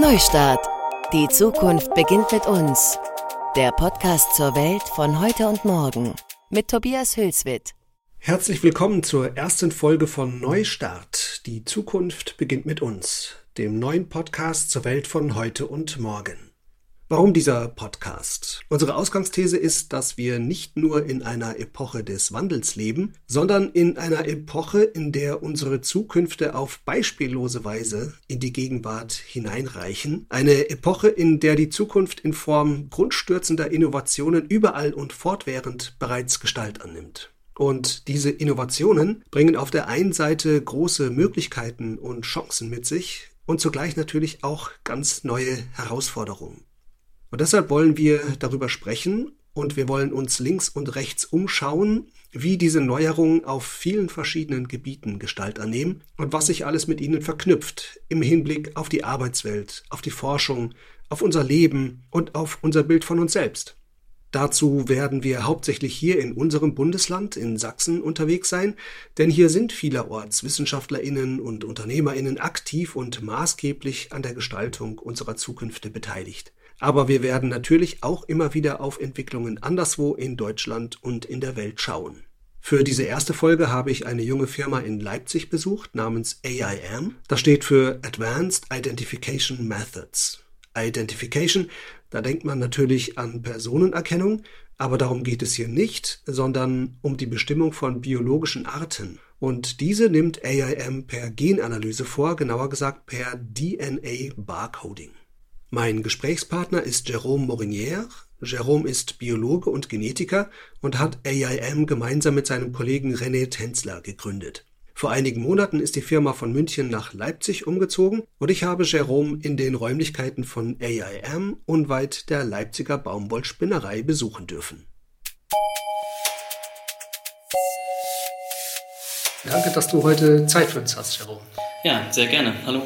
Neustart. Die Zukunft beginnt mit uns. Der Podcast zur Welt von heute und morgen mit Tobias Hülswit. Herzlich willkommen zur ersten Folge von Neustart. Die Zukunft beginnt mit uns, dem neuen Podcast zur Welt von heute und morgen. Warum dieser Podcast? Unsere Ausgangsthese ist, dass wir nicht nur in einer Epoche des Wandels leben, sondern in einer Epoche, in der unsere Zukünfte auf beispiellose Weise in die Gegenwart hineinreichen. Eine Epoche, in der die Zukunft in Form grundstürzender Innovationen überall und fortwährend bereits Gestalt annimmt. Und diese Innovationen bringen auf der einen Seite große Möglichkeiten und Chancen mit sich und zugleich natürlich auch ganz neue Herausforderungen. Und deshalb wollen wir darüber sprechen und wir wollen uns links und rechts umschauen, wie diese Neuerungen auf vielen verschiedenen Gebieten Gestalt annehmen und was sich alles mit ihnen verknüpft im Hinblick auf die Arbeitswelt, auf die Forschung, auf unser Leben und auf unser Bild von uns selbst. Dazu werden wir hauptsächlich hier in unserem Bundesland, in Sachsen, unterwegs sein, denn hier sind vielerorts Wissenschaftlerinnen und Unternehmerinnen aktiv und maßgeblich an der Gestaltung unserer Zukünfte beteiligt. Aber wir werden natürlich auch immer wieder auf Entwicklungen anderswo in Deutschland und in der Welt schauen. Für diese erste Folge habe ich eine junge Firma in Leipzig besucht namens AIM. Das steht für Advanced Identification Methods. Identification, da denkt man natürlich an Personenerkennung, aber darum geht es hier nicht, sondern um die Bestimmung von biologischen Arten. Und diese nimmt AIM per Genanalyse vor, genauer gesagt per DNA Barcoding. Mein Gesprächspartner ist Jérôme Morinière. Jérôme ist Biologe und Genetiker und hat AIM gemeinsam mit seinem Kollegen René Tenzler gegründet. Vor einigen Monaten ist die Firma von München nach Leipzig umgezogen und ich habe Jérôme in den Räumlichkeiten von AIM unweit der Leipziger Baumwollspinnerei besuchen dürfen. Danke, dass du heute Zeit für uns hast, Jérôme. Ja, sehr gerne. Hallo.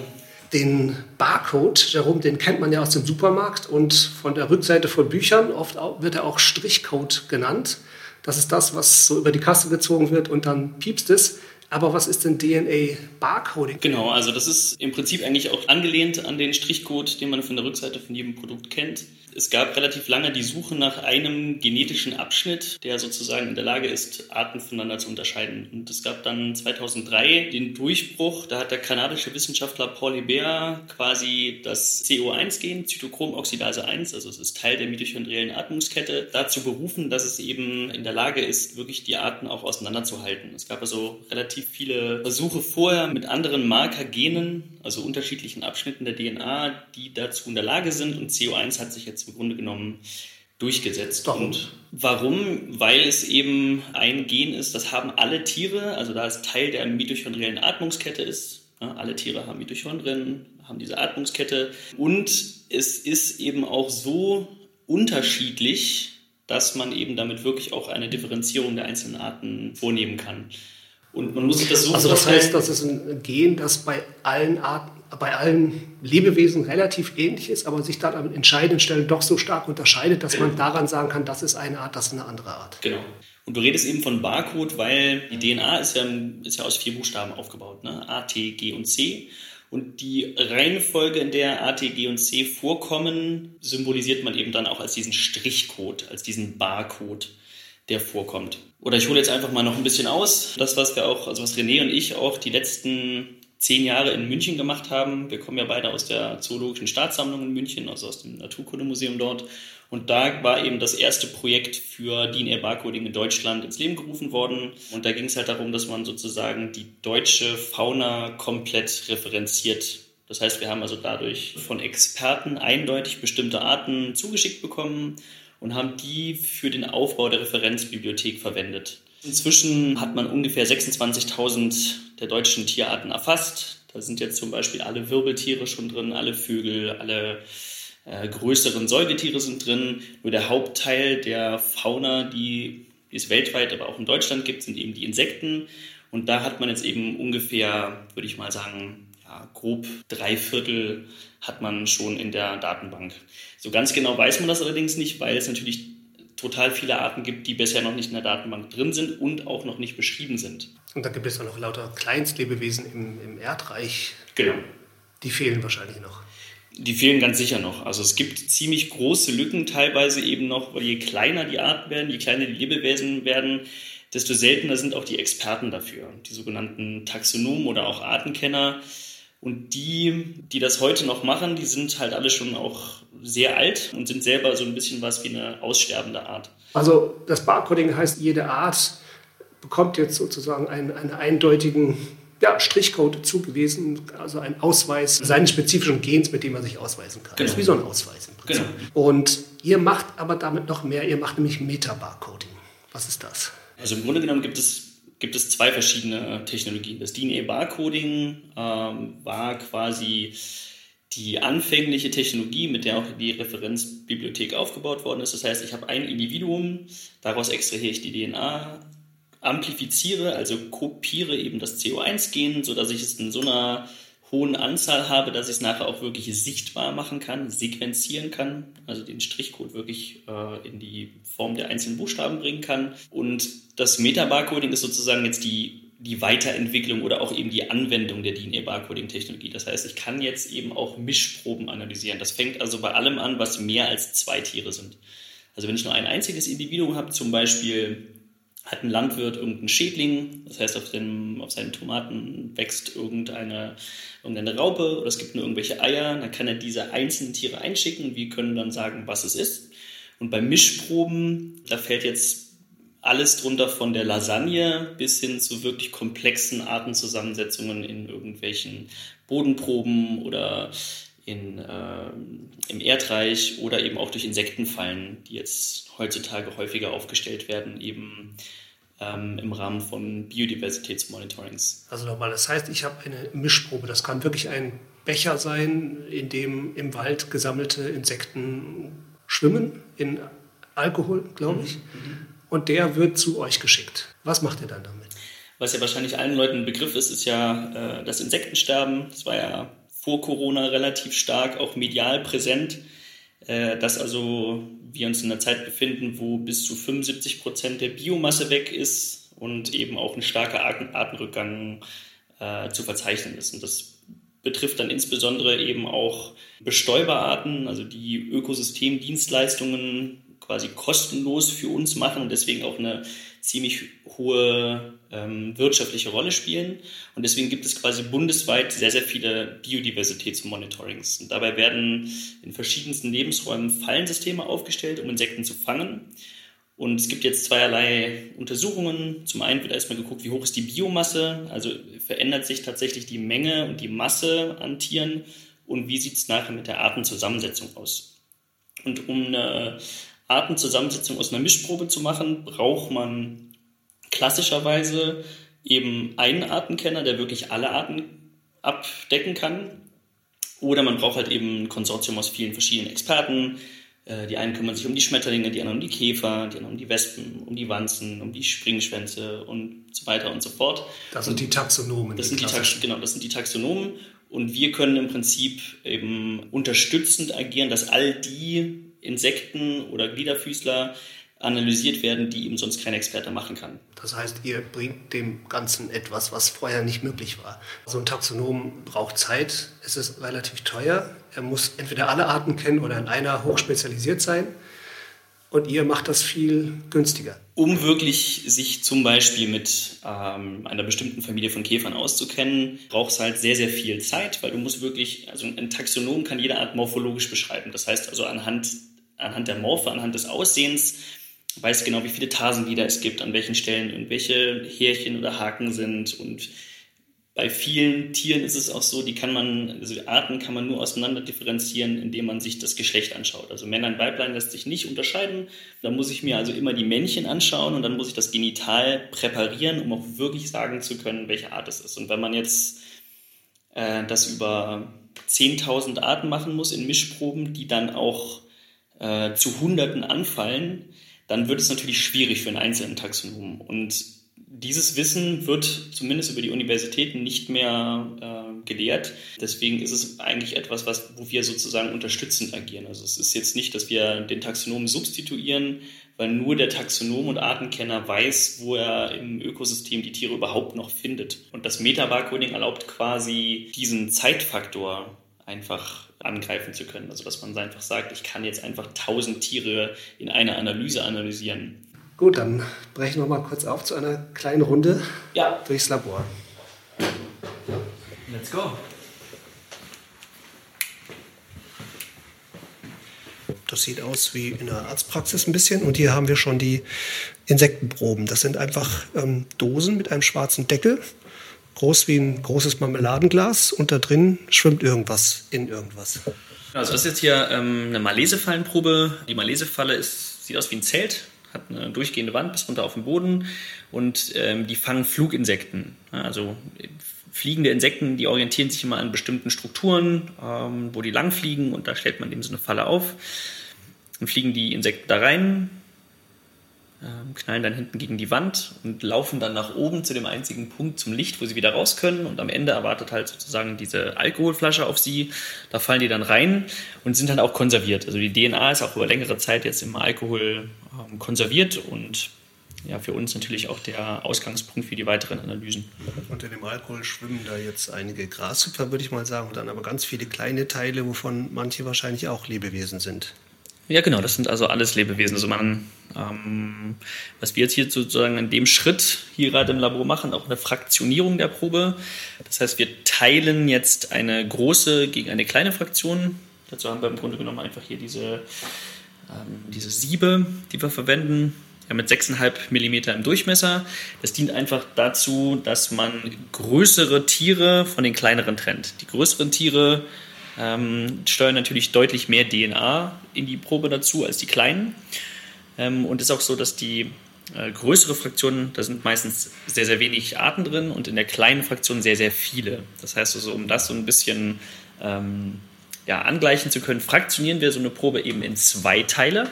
Den Barcode, Jerome, den kennt man ja aus dem Supermarkt und von der Rückseite von Büchern. Oft wird er auch Strichcode genannt. Das ist das, was so über die Kasse gezogen wird und dann piepst es. Aber was ist denn DNA Barcoding? Genau, also das ist im Prinzip eigentlich auch angelehnt an den Strichcode, den man von der Rückseite von jedem Produkt kennt. Es gab relativ lange die Suche nach einem genetischen Abschnitt, der sozusagen in der Lage ist, Arten voneinander zu unterscheiden. Und es gab dann 2003 den Durchbruch, da hat der kanadische Wissenschaftler Paul Hebert quasi das CO1-Gen, Zytochromoxidase 1, also es ist Teil der mitochondriellen Atmungskette, dazu berufen, dass es eben in der Lage ist, wirklich die Arten auch auseinanderzuhalten. Es gab also relativ viele Versuche vorher mit anderen Markergenen, also unterschiedlichen Abschnitten der DNA, die dazu in der Lage sind und CO1 hat sich jetzt im Grunde genommen durchgesetzt. Warum? Und warum? Weil es eben ein Gen ist, das haben alle Tiere, also da es Teil der mitochondriellen Atmungskette ist. Ja, alle Tiere haben Mitochondrien, haben diese Atmungskette. Und es ist eben auch so unterschiedlich, dass man eben damit wirklich auch eine Differenzierung der einzelnen Arten vornehmen kann. Und man muss sich das so Also das heißt, das ist ein Gen, das bei allen Arten bei allen Lebewesen relativ ähnlich ist, aber sich dann an entscheidenden Stellen doch so stark unterscheidet, dass man daran sagen kann, das ist eine Art, das ist eine andere Art. Genau. Und du redest eben von Barcode, weil die DNA ist ja, ist ja aus vier Buchstaben aufgebaut, ne? A, T, G und C. Und die Reihenfolge, in der A, T, G und C vorkommen, symbolisiert man eben dann auch als diesen Strichcode, als diesen Barcode, der vorkommt. Oder ich hole jetzt einfach mal noch ein bisschen aus. Das, was wir auch, also was René und ich auch die letzten zehn Jahre in München gemacht haben. Wir kommen ja beide aus der Zoologischen Staatssammlung in München, also aus dem Naturkundemuseum dort. Und da war eben das erste Projekt für DNA Barcoding in Deutschland ins Leben gerufen worden. Und da ging es halt darum, dass man sozusagen die deutsche Fauna komplett referenziert. Das heißt, wir haben also dadurch von Experten eindeutig bestimmte Arten zugeschickt bekommen und haben die für den Aufbau der Referenzbibliothek verwendet. Inzwischen hat man ungefähr 26.000 der deutschen Tierarten erfasst. Da sind jetzt zum Beispiel alle Wirbeltiere schon drin, alle Vögel, alle äh, größeren Säugetiere sind drin. Nur der Hauptteil der Fauna, die, es weltweit, aber auch in Deutschland gibt, sind eben die Insekten. Und da hat man jetzt eben ungefähr, würde ich mal sagen, ja, grob drei Viertel hat man schon in der Datenbank. So ganz genau weiß man das allerdings nicht, weil es natürlich total viele Arten gibt, die bisher noch nicht in der Datenbank drin sind und auch noch nicht beschrieben sind. Und da gibt es auch noch lauter Kleinstlebewesen im, im Erdreich. Genau. Die fehlen wahrscheinlich noch. Die fehlen ganz sicher noch. Also es gibt ziemlich große Lücken teilweise eben noch, weil je kleiner die Arten werden, je kleiner die Lebewesen werden, desto seltener sind auch die Experten dafür, die sogenannten Taxonomen oder auch Artenkenner. Und die, die das heute noch machen, die sind halt alle schon auch sehr alt und sind selber so ein bisschen was wie eine aussterbende Art. Also das Barcoding heißt, jede Art bekommt jetzt sozusagen einen, einen eindeutigen ja, Strichcode zugewiesen, also ein Ausweis seines spezifischen Gens, mit dem man sich ausweisen kann. Genau. Das ist wie so ein Ausweis im Prinzip. Genau. Und ihr macht aber damit noch mehr, ihr macht nämlich Metabarcoding. Was ist das? Also im Grunde genommen gibt es, gibt es zwei verschiedene Technologien. Das DNA-Barcoding ähm, war quasi die anfängliche Technologie, mit der auch die Referenzbibliothek aufgebaut worden ist. Das heißt, ich habe ein Individuum, daraus extrahiere ich die DNA, amplifiziere, also kopiere eben das CO1-Gen, sodass ich es in so einer hohen Anzahl habe, dass ich es nachher auch wirklich sichtbar machen kann, sequenzieren kann, also den Strichcode wirklich äh, in die Form der einzelnen Buchstaben bringen kann. Und das Meta-Barcoding ist sozusagen jetzt die, die Weiterentwicklung oder auch eben die Anwendung der DNA-Barcoding-Technologie. Das heißt, ich kann jetzt eben auch Mischproben analysieren. Das fängt also bei allem an, was mehr als zwei Tiere sind. Also wenn ich nur ein einziges Individuum habe, zum Beispiel hat ein Landwirt irgendeinen Schädling, das heißt auf, dem, auf seinen Tomaten wächst irgendeine, irgendeine Raupe oder es gibt nur irgendwelche Eier, dann kann er diese einzelnen Tiere einschicken wir können dann sagen, was es ist. Und bei Mischproben, da fällt jetzt alles drunter von der Lasagne bis hin zu wirklich komplexen Artenzusammensetzungen in irgendwelchen Bodenproben oder in, äh, im Erdreich oder eben auch durch Insektenfallen, die jetzt heutzutage häufiger aufgestellt werden, eben ähm, im Rahmen von Biodiversitätsmonitorings. Also nochmal, das heißt, ich habe eine Mischprobe. Das kann wirklich ein Becher sein, in dem im Wald gesammelte Insekten schwimmen, in Alkohol, glaube ich. Mhm. Und der wird zu euch geschickt. Was macht ihr dann damit? Was ja wahrscheinlich allen Leuten ein Begriff ist, ist ja äh, das Insektensterben. Das war ja vor Corona relativ stark auch medial präsent, äh, dass also wir uns in einer Zeit befinden, wo bis zu 75 Prozent der Biomasse weg ist und eben auch ein starker Artenrückgang äh, zu verzeichnen ist. Und das betrifft dann insbesondere eben auch Bestäuberarten, also die Ökosystemdienstleistungen quasi kostenlos für uns machen und deswegen auch eine ziemlich hohe ähm, wirtschaftliche Rolle spielen. Und deswegen gibt es quasi bundesweit sehr, sehr viele Biodiversitätsmonitorings. Und dabei werden in verschiedensten Lebensräumen Fallensysteme aufgestellt, um Insekten zu fangen. Und es gibt jetzt zweierlei Untersuchungen. Zum einen wird erstmal geguckt, wie hoch ist die Biomasse, also verändert sich tatsächlich die Menge und die Masse an Tieren und wie sieht es nachher mit der Artenzusammensetzung aus. Und um eine Artenzusammensetzung aus einer Mischprobe zu machen, braucht man klassischerweise eben einen Artenkenner, der wirklich alle Arten abdecken kann. Oder man braucht halt eben ein Konsortium aus vielen verschiedenen Experten. Äh, die einen kümmern sich um die Schmetterlinge, die anderen um die Käfer, die anderen um die Wespen, um die Wanzen, um die Springschwänze und so weiter und so fort. Das sind die Taxonomen. Das sind die genau, das sind die Taxonomen. Und wir können im Prinzip eben unterstützend agieren, dass all die Insekten oder Gliederfüßler analysiert werden, die eben sonst kein Experte machen kann. Das heißt, ihr bringt dem Ganzen etwas, was vorher nicht möglich war. So ein Taxonom braucht Zeit, es ist relativ teuer, er muss entweder alle Arten kennen oder in einer hochspezialisiert sein. Und ihr macht das viel günstiger. Um wirklich sich zum Beispiel mit ähm, einer bestimmten Familie von Käfern auszukennen, braucht es halt sehr, sehr viel Zeit, weil du musst wirklich, also ein Taxonom kann jede Art morphologisch beschreiben. Das heißt also anhand, anhand der Morphe, anhand des Aussehens weiß genau, wie viele Tasenglieder es gibt, an welchen Stellen irgendwelche Härchen oder Haken sind. Und bei vielen Tieren ist es auch so, die kann man, also Arten kann man nur auseinander differenzieren, indem man sich das Geschlecht anschaut. Also Männlein, Weiblein lässt sich nicht unterscheiden. Da muss ich mir also immer die Männchen anschauen und dann muss ich das Genital präparieren, um auch wirklich sagen zu können, welche Art es ist. Und wenn man jetzt äh, das über 10.000 Arten machen muss in Mischproben, die dann auch äh, zu Hunderten anfallen, dann wird es natürlich schwierig für einen einzelnen Taxonom. Und dieses Wissen wird zumindest über die Universitäten nicht mehr äh, gelehrt. Deswegen ist es eigentlich etwas, was, wo wir sozusagen unterstützend agieren. Also es ist jetzt nicht, dass wir den Taxonomen substituieren, weil nur der Taxonom und Artenkenner weiß, wo er im Ökosystem die Tiere überhaupt noch findet. Und das Metabarcoding erlaubt quasi diesen Zeitfaktor einfach angreifen zu können. Also dass man einfach sagt, ich kann jetzt einfach tausend Tiere in einer Analyse analysieren. Gut, dann brechen wir mal kurz auf zu einer kleinen Runde ja. durchs Labor. Let's go. Das sieht aus wie in einer Arztpraxis ein bisschen. Und hier haben wir schon die Insektenproben. Das sind einfach ähm, Dosen mit einem schwarzen Deckel, groß wie ein großes Marmeladenglas. Und da drin schwimmt irgendwas in irgendwas. Also das ist jetzt hier ähm, eine Malesefallenprobe. Die Malesefalle ist, sieht aus wie ein Zelt, hat eine durchgehende Wand bis runter auf den Boden und ähm, die fangen Fluginsekten. Also fliegende Insekten, die orientieren sich immer an bestimmten Strukturen, ähm, wo die lang fliegen und da stellt man eben so eine Falle auf. Dann fliegen die Insekten da rein, knallen dann hinten gegen die Wand und laufen dann nach oben zu dem einzigen Punkt zum Licht, wo sie wieder raus können. Und am Ende erwartet halt sozusagen diese Alkoholflasche auf sie. Da fallen die dann rein und sind dann auch konserviert. Also die DNA ist auch über längere Zeit jetzt im Alkohol ähm, konserviert und ja, für uns natürlich auch der Ausgangspunkt für die weiteren Analysen. Unter dem Alkohol schwimmen da jetzt einige Grashüpfer, würde ich mal sagen, und dann aber ganz viele kleine Teile, wovon manche wahrscheinlich auch Lebewesen sind. Ja, genau, das sind also alles Lebewesen. Also man, ähm, was wir jetzt hier sozusagen in dem Schritt hier gerade im Labor machen, auch eine Fraktionierung der Probe. Das heißt, wir teilen jetzt eine große gegen eine kleine Fraktion. Dazu haben wir im Grunde genommen einfach hier diese, ähm, diese Siebe, die wir verwenden ja, mit 6,5 mm im Durchmesser. Das dient einfach dazu, dass man größere Tiere von den kleineren trennt. Die größeren Tiere ähm, steuern natürlich deutlich mehr DNA in die Probe dazu als die kleinen. Ähm, und es ist auch so, dass die äh, größere Fraktionen, da sind meistens sehr, sehr wenig Arten drin und in der kleinen Fraktion sehr, sehr viele. Das heißt also, um das so ein bisschen ähm, ja, angleichen zu können, fraktionieren wir so eine Probe eben in zwei Teile.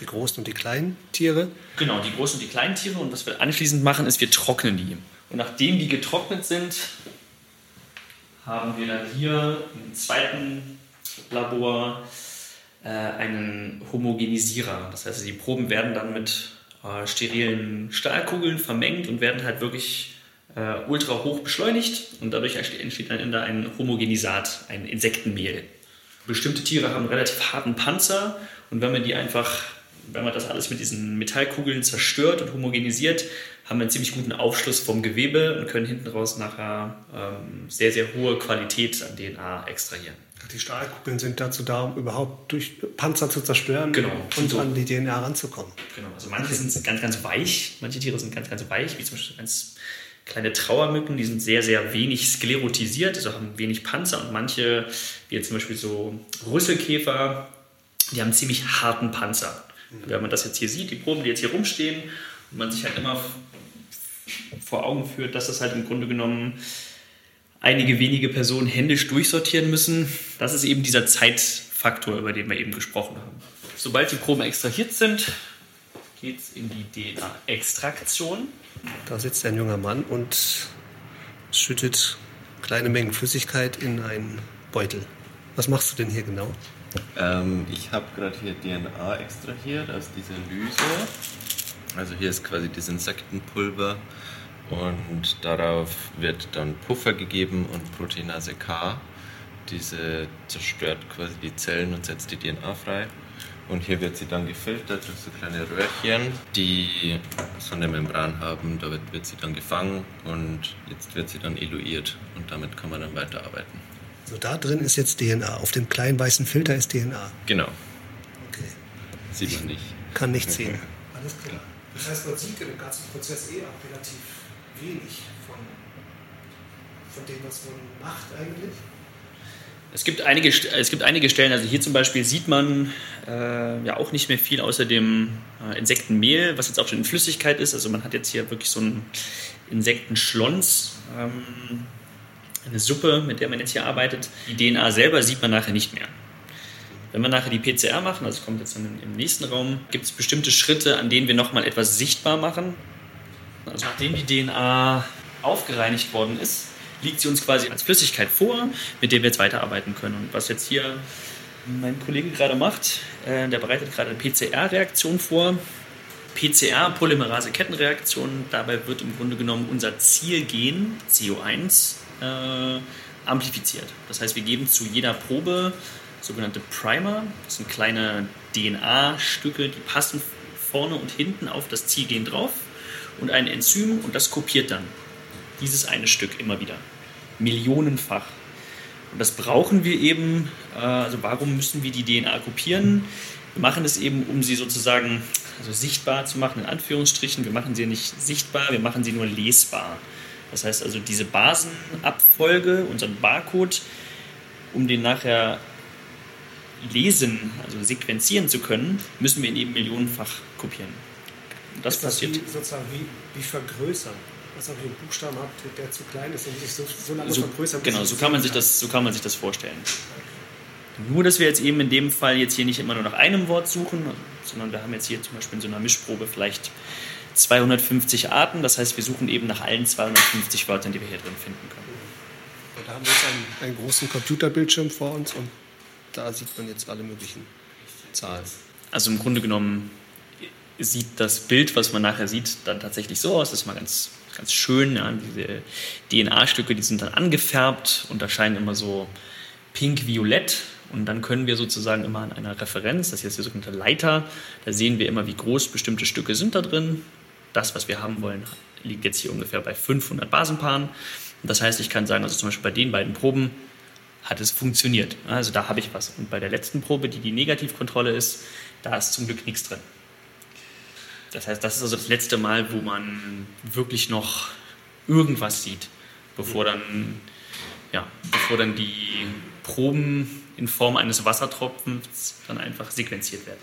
Die großen und die kleinen Tiere? Genau, die großen und die kleinen Tiere. Und was wir anschließend machen, ist, wir trocknen die. Und nachdem die getrocknet sind, haben wir dann hier im zweiten Labor äh, einen Homogenisierer. Das heißt, die Proben werden dann mit äh, sterilen Stahlkugeln vermengt und werden halt wirklich äh, ultra hoch beschleunigt und dadurch entsteht dann ein Homogenisat, ein Insektenmehl bestimmte Tiere haben relativ harten Panzer und wenn man die einfach, wenn man das alles mit diesen Metallkugeln zerstört und homogenisiert, haben wir einen ziemlich guten Aufschluss vom Gewebe und können hinten raus nachher ähm, sehr, sehr hohe Qualität an DNA extrahieren. Die Stahlkugeln sind dazu da, um überhaupt durch Panzer zu zerstören genau. und so. an die DNA ranzukommen. Genau, also manche sind ganz, ganz weich, manche Tiere sind ganz, ganz weich, wie zum Beispiel ganz kleine Trauermücken, die sind sehr, sehr wenig sklerotisiert, also haben wenig Panzer und manche, wie jetzt zum Beispiel so Rüsselkäfer, die haben einen ziemlich harten Panzer. Mhm. Wenn man das jetzt hier sieht, die Proben, die jetzt hier rumstehen, und man sich halt immer vor Augen führt, dass das halt im Grunde genommen einige wenige Personen händisch durchsortieren müssen, das ist eben dieser Zeitfaktor, über den wir eben gesprochen haben. Sobald die Proben extrahiert sind, geht es in die DNA-Extraktion. Da sitzt ein junger Mann und schüttet kleine Mengen Flüssigkeit in einen Beutel. Was machst du denn hier genau? Ähm, ich habe gerade hier DNA extrahiert aus dieser Lyse. Also hier ist quasi das Insektenpulver und darauf wird dann Puffer gegeben und Proteinase K. Diese zerstört quasi die Zellen und setzt die DNA frei. Und hier wird sie dann gefiltert durch so kleine Röhrchen, die so eine Membran haben. Da wird, wird sie dann gefangen und jetzt wird sie dann eluiert und damit kann man dann weiterarbeiten. So, da drin ist jetzt DNA. Auf dem kleinen weißen Filter ist DNA. Genau. Okay. Sieht man nicht. Kann nicht sehen. Alles klar. Das heißt, man sieht in dem ganzen Prozess eh auch relativ wenig von, von dem, was man macht eigentlich. Es gibt, einige, es gibt einige Stellen, also hier zum Beispiel sieht man äh, ja auch nicht mehr viel außer dem äh, Insektenmehl, was jetzt auch schon in Flüssigkeit ist. Also man hat jetzt hier wirklich so einen Insektenschlons, ähm, eine Suppe, mit der man jetzt hier arbeitet. Die DNA selber sieht man nachher nicht mehr. Wenn wir nachher die PCR machen, also kommt jetzt dann im nächsten Raum, gibt es bestimmte Schritte, an denen wir nochmal etwas sichtbar machen. Also nachdem die DNA aufgereinigt worden ist, liegt sie uns quasi als Flüssigkeit vor, mit der wir jetzt weiterarbeiten können. Und was jetzt hier mein Kollege gerade macht, äh, der bereitet gerade eine PCR-Reaktion vor. PCR, Polymerase-Kettenreaktion, dabei wird im Grunde genommen unser Zielgen, CO1, äh, amplifiziert. Das heißt, wir geben zu jeder Probe sogenannte Primer. Das sind kleine DNA-Stücke, die passen vorne und hinten auf das Zielgen drauf und ein Enzym und das kopiert dann dieses eine Stück immer wieder. Millionenfach. Und das brauchen wir eben, äh, also warum müssen wir die DNA kopieren? Wir machen es eben, um sie sozusagen also sichtbar zu machen, in Anführungsstrichen. Wir machen sie nicht sichtbar, wir machen sie nur lesbar. Das heißt also, diese Basenabfolge, unseren Barcode, um den nachher lesen, also sequenzieren zu können, müssen wir ihn eben millionenfach kopieren. Das ist passiert. Wie, sozusagen wie, wie vergrößern. Was auch einen Buchstaben habt, der zu klein ist und sich so, so lange so, vergrößern Genau, so kann, man sich das, so kann man sich das vorstellen. Nur, dass wir jetzt eben in dem Fall jetzt hier nicht immer nur nach einem Wort suchen, sondern wir haben jetzt hier zum Beispiel in so einer Mischprobe vielleicht 250 Arten. Das heißt, wir suchen eben nach allen 250 Wörtern, die wir hier drin finden können. Da haben wir jetzt einen, einen großen Computerbildschirm vor uns und da sieht man jetzt alle möglichen Zahlen. Also im Grunde genommen sieht das Bild, was man nachher sieht, dann tatsächlich so aus. Das ist mal ganz, ganz schön. Ja. Diese DNA-Stücke, die sind dann angefärbt und erscheinen immer so pink-violett. Und dann können wir sozusagen immer an einer Referenz, das hier ist der sogenannte Leiter, da sehen wir immer, wie groß bestimmte Stücke sind da drin. Das, was wir haben wollen, liegt jetzt hier ungefähr bei 500 Basenpaaren. Das heißt, ich kann sagen, also zum Beispiel bei den beiden Proben hat es funktioniert. Also da habe ich was. Und bei der letzten Probe, die die Negativkontrolle ist, da ist zum Glück nichts drin. Das heißt, das ist also das letzte Mal, wo man wirklich noch irgendwas sieht, bevor dann, ja, bevor dann die Proben in Form eines Wassertropfens dann einfach sequenziert werden.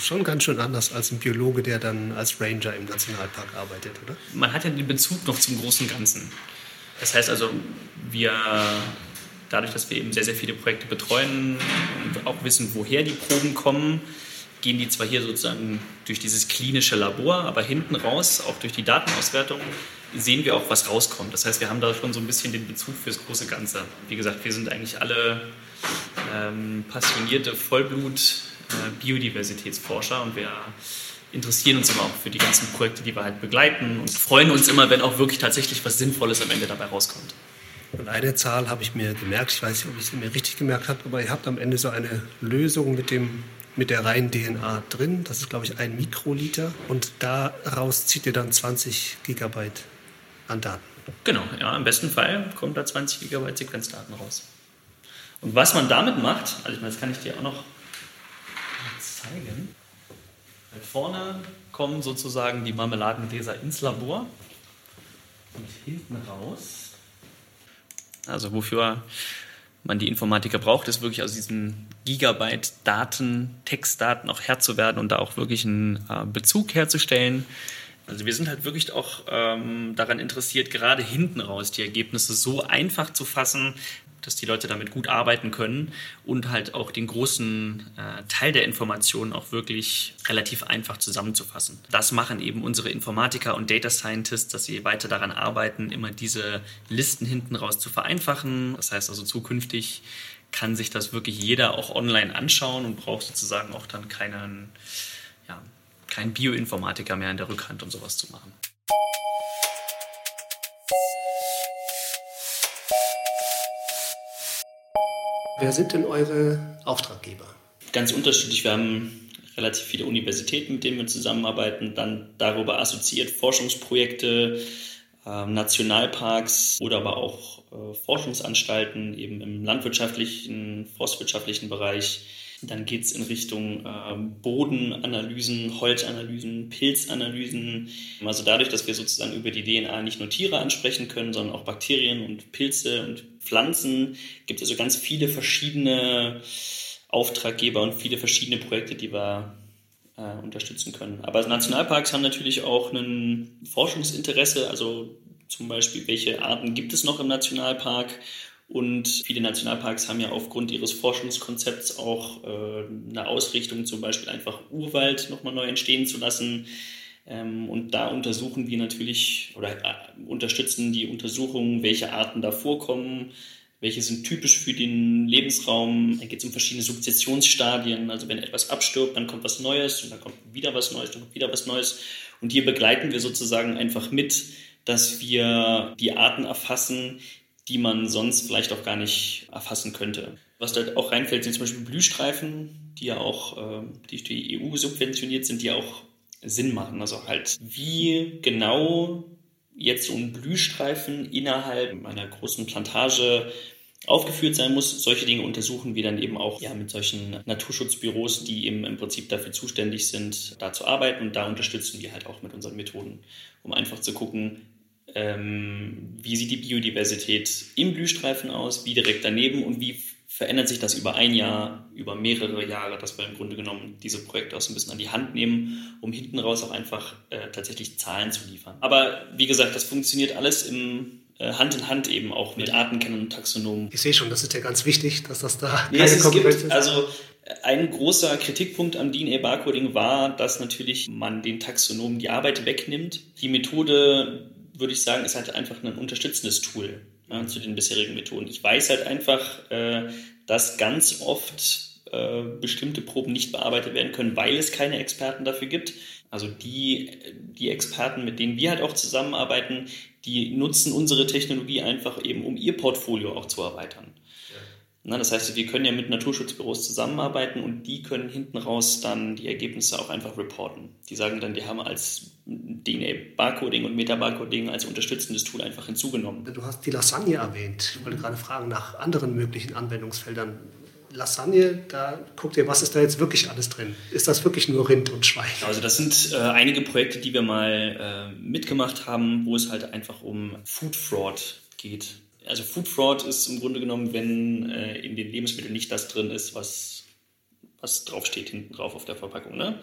Schon ganz schön anders als ein Biologe, der dann als Ranger im Nationalpark arbeitet, oder? Man hat ja den Bezug noch zum großen Ganzen. Das heißt also, wir dadurch, dass wir eben sehr, sehr viele Projekte betreuen und auch wissen, woher die Proben kommen, gehen die zwar hier sozusagen durch dieses klinische Labor, aber hinten raus, auch durch die Datenauswertung, sehen wir auch, was rauskommt. Das heißt, wir haben da schon so ein bisschen den Bezug fürs große Ganze. Wie gesagt, wir sind eigentlich alle ähm, passionierte Vollblut-Biodiversitätsforscher äh, und wir interessieren uns immer auch für die ganzen Projekte, die wir halt begleiten und freuen uns immer, wenn auch wirklich tatsächlich was Sinnvolles am Ende dabei rauskommt. Und eine Zahl habe ich mir gemerkt, ich weiß nicht, ob ich sie mir richtig gemerkt habe, aber ihr habt am Ende so eine Lösung mit, dem, mit der reinen DNA drin. Das ist, glaube ich, ein Mikroliter. Und daraus zieht ihr dann 20 Gigabyte an Daten. Genau, ja, im besten Fall kommt da 20 Gigabyte Sequenzdaten raus. Und was man damit macht, also ich meine, das kann ich dir auch noch zeigen. Vorne kommen sozusagen die Marmeladengläser ins Labor und hinten raus. Also wofür man die Informatiker braucht, ist wirklich aus diesen Gigabyte Daten, Textdaten auch Herr zu werden und da auch wirklich einen äh, Bezug herzustellen also wir sind halt wirklich auch ähm, daran interessiert, gerade hinten raus die Ergebnisse so einfach zu fassen, dass die Leute damit gut arbeiten können und halt auch den großen äh, Teil der Informationen auch wirklich relativ einfach zusammenzufassen. Das machen eben unsere Informatiker und Data Scientists, dass sie weiter daran arbeiten, immer diese Listen hinten raus zu vereinfachen. Das heißt also zukünftig kann sich das wirklich jeder auch online anschauen und braucht sozusagen auch dann keinen kein Bioinformatiker mehr in der Rückhand, um sowas zu machen. Wer sind denn eure Auftraggeber? Ganz unterschiedlich. Wir haben relativ viele Universitäten, mit denen wir zusammenarbeiten, dann darüber assoziiert Forschungsprojekte, äh, Nationalparks oder aber auch äh, Forschungsanstalten eben im landwirtschaftlichen, forstwirtschaftlichen Bereich dann geht es in Richtung äh, Bodenanalysen, Holzanalysen, Pilzanalysen. Also dadurch, dass wir sozusagen über die DNA nicht nur Tiere ansprechen können, sondern auch Bakterien und Pilze und Pflanzen, gibt es also ganz viele verschiedene Auftraggeber und viele verschiedene Projekte, die wir äh, unterstützen können. Aber Nationalparks haben natürlich auch ein Forschungsinteresse, also zum Beispiel, welche Arten gibt es noch im Nationalpark und viele Nationalparks haben ja aufgrund ihres Forschungskonzepts auch äh, eine Ausrichtung, zum Beispiel einfach Urwald nochmal neu entstehen zu lassen. Ähm, und da untersuchen wir natürlich oder äh, unterstützen die Untersuchungen, welche Arten da vorkommen, welche sind typisch für den Lebensraum. Da geht es um verschiedene Sukzessionsstadien. Also wenn etwas abstirbt, dann kommt was Neues und dann kommt wieder was Neues, dann kommt wieder was Neues. Und hier begleiten wir sozusagen einfach mit, dass wir die Arten erfassen, die man sonst vielleicht auch gar nicht erfassen könnte. Was da auch reinfällt, sind zum Beispiel Blühstreifen, die ja auch äh, durch die EU subventioniert sind, die auch Sinn machen. Also halt, wie genau jetzt so ein Blühstreifen innerhalb einer großen Plantage aufgeführt sein muss. Solche Dinge untersuchen wir dann eben auch ja, mit solchen Naturschutzbüros, die eben im Prinzip dafür zuständig sind, da zu arbeiten. Und da unterstützen wir halt auch mit unseren Methoden, um einfach zu gucken, ähm, wie sieht die Biodiversität im Blühstreifen aus, wie direkt daneben und wie verändert sich das über ein Jahr, über mehrere Jahre, dass wir im Grunde genommen diese Projekte auch so ein bisschen an die Hand nehmen, um hinten raus auch einfach äh, tatsächlich Zahlen zu liefern. Aber wie gesagt, das funktioniert alles im äh, Hand in Hand eben auch mit Artenkennern und Taxonomen. Ich sehe schon, das ist ja ganz wichtig, dass das da keine Konkurrenz gibt, ist. Also äh, ein großer Kritikpunkt am DNA-Barcoding war, dass natürlich man den Taxonomen die Arbeit wegnimmt. Die Methode, würde ich sagen, ist halt einfach ein unterstützendes Tool ja, zu den bisherigen Methoden. Ich weiß halt einfach, äh, dass ganz oft äh, bestimmte Proben nicht bearbeitet werden können, weil es keine Experten dafür gibt. Also die, die Experten, mit denen wir halt auch zusammenarbeiten, die nutzen unsere Technologie einfach eben, um ihr Portfolio auch zu erweitern. Na, das heißt, wir können ja mit Naturschutzbüros zusammenarbeiten und die können hinten raus dann die Ergebnisse auch einfach reporten. Die sagen dann, die haben als DNA-Barcoding und Meta-Barcoding als unterstützendes Tool einfach hinzugenommen. Du hast die Lasagne erwähnt. Ich wollte gerade fragen nach anderen möglichen Anwendungsfeldern. Lasagne, da guckt ihr, was ist da jetzt wirklich alles drin? Ist das wirklich nur Rind und Schwein? Also das sind äh, einige Projekte, die wir mal äh, mitgemacht haben, wo es halt einfach um Food Fraud geht also Food Fraud ist im Grunde genommen, wenn äh, in den Lebensmitteln nicht das drin ist, was, was draufsteht hinten drauf auf der Verpackung. Ne?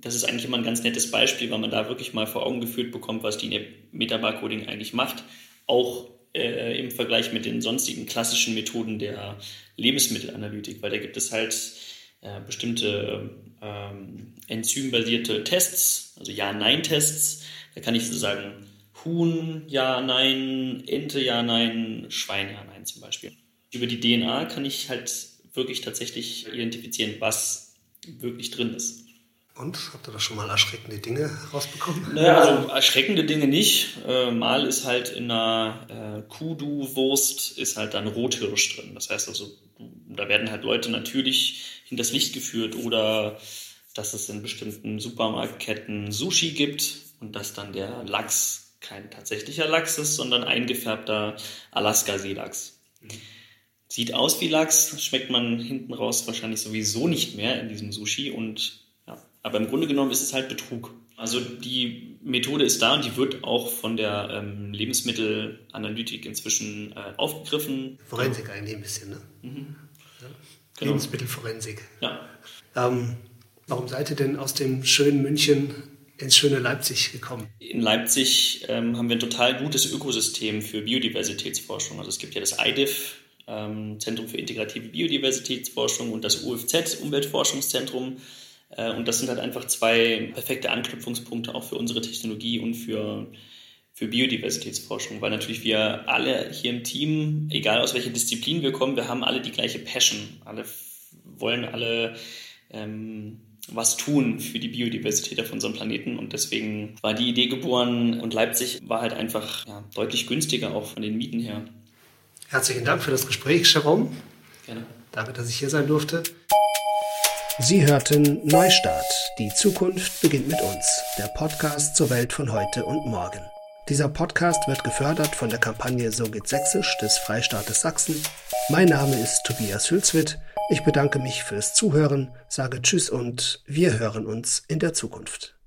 Das ist eigentlich immer ein ganz nettes Beispiel, weil man da wirklich mal vor Augen geführt bekommt, was die Metabarcoding eigentlich macht. Auch äh, im Vergleich mit den sonstigen klassischen Methoden der Lebensmittelanalytik, weil da gibt es halt äh, bestimmte ähm, enzymbasierte Tests, also Ja-Nein-Tests. Da kann ich sozusagen Huhn, ja, nein, Ente, ja, nein, Schwein, ja, nein zum Beispiel. Über die DNA kann ich halt wirklich tatsächlich identifizieren, was wirklich drin ist. Und habt ihr da schon mal erschreckende Dinge rausbekommen? Naja, also erschreckende Dinge nicht. Äh, mal ist halt in einer äh, Kudu-Wurst ist halt dann Rothirsch drin. Das heißt also, da werden halt Leute natürlich hinters Licht geführt oder dass es in bestimmten Supermarktketten Sushi gibt und dass dann der Lachs kein tatsächlicher Lachs ist, sondern eingefärbter Alaska-Seelachs. Mhm. Sieht aus wie Lachs, schmeckt man hinten raus wahrscheinlich sowieso nicht mehr in diesem Sushi und ja, aber im Grunde genommen ist es halt Betrug. Also die Methode ist da und die wird auch von der ähm, Lebensmittelanalytik inzwischen äh, aufgegriffen. Forensik eigentlich ein bisschen, ne? Mhm. Ja. Genau. Lebensmittelforensik. Ja. Ähm, warum seid ihr denn aus dem schönen München ins schöne Leipzig gekommen? In Leipzig ähm, haben wir ein total gutes Ökosystem für Biodiversitätsforschung. Also es gibt ja das IDIF, ähm, Zentrum für integrative Biodiversitätsforschung, und das UFZ, Umweltforschungszentrum. Äh, und das sind halt einfach zwei perfekte Anknüpfungspunkte auch für unsere Technologie und für, für Biodiversitätsforschung, weil natürlich wir alle hier im Team, egal aus welcher Disziplin wir kommen, wir haben alle die gleiche Passion. Alle wollen alle ähm, was tun für die Biodiversität auf unserem Planeten. Und deswegen war die Idee geboren und Leipzig war halt einfach ja, deutlich günstiger auch von den Mieten her. Herzlichen Dank für das Gespräch, Jerome. Gerne. Danke, dass ich hier sein durfte. Sie hörten Neustart. Die Zukunft beginnt mit uns. Der Podcast zur Welt von heute und morgen. Dieser Podcast wird gefördert von der Kampagne So geht Sächsisch des Freistaates Sachsen. Mein Name ist Tobias Hülswit. Ich bedanke mich fürs Zuhören, sage Tschüss und wir hören uns in der Zukunft.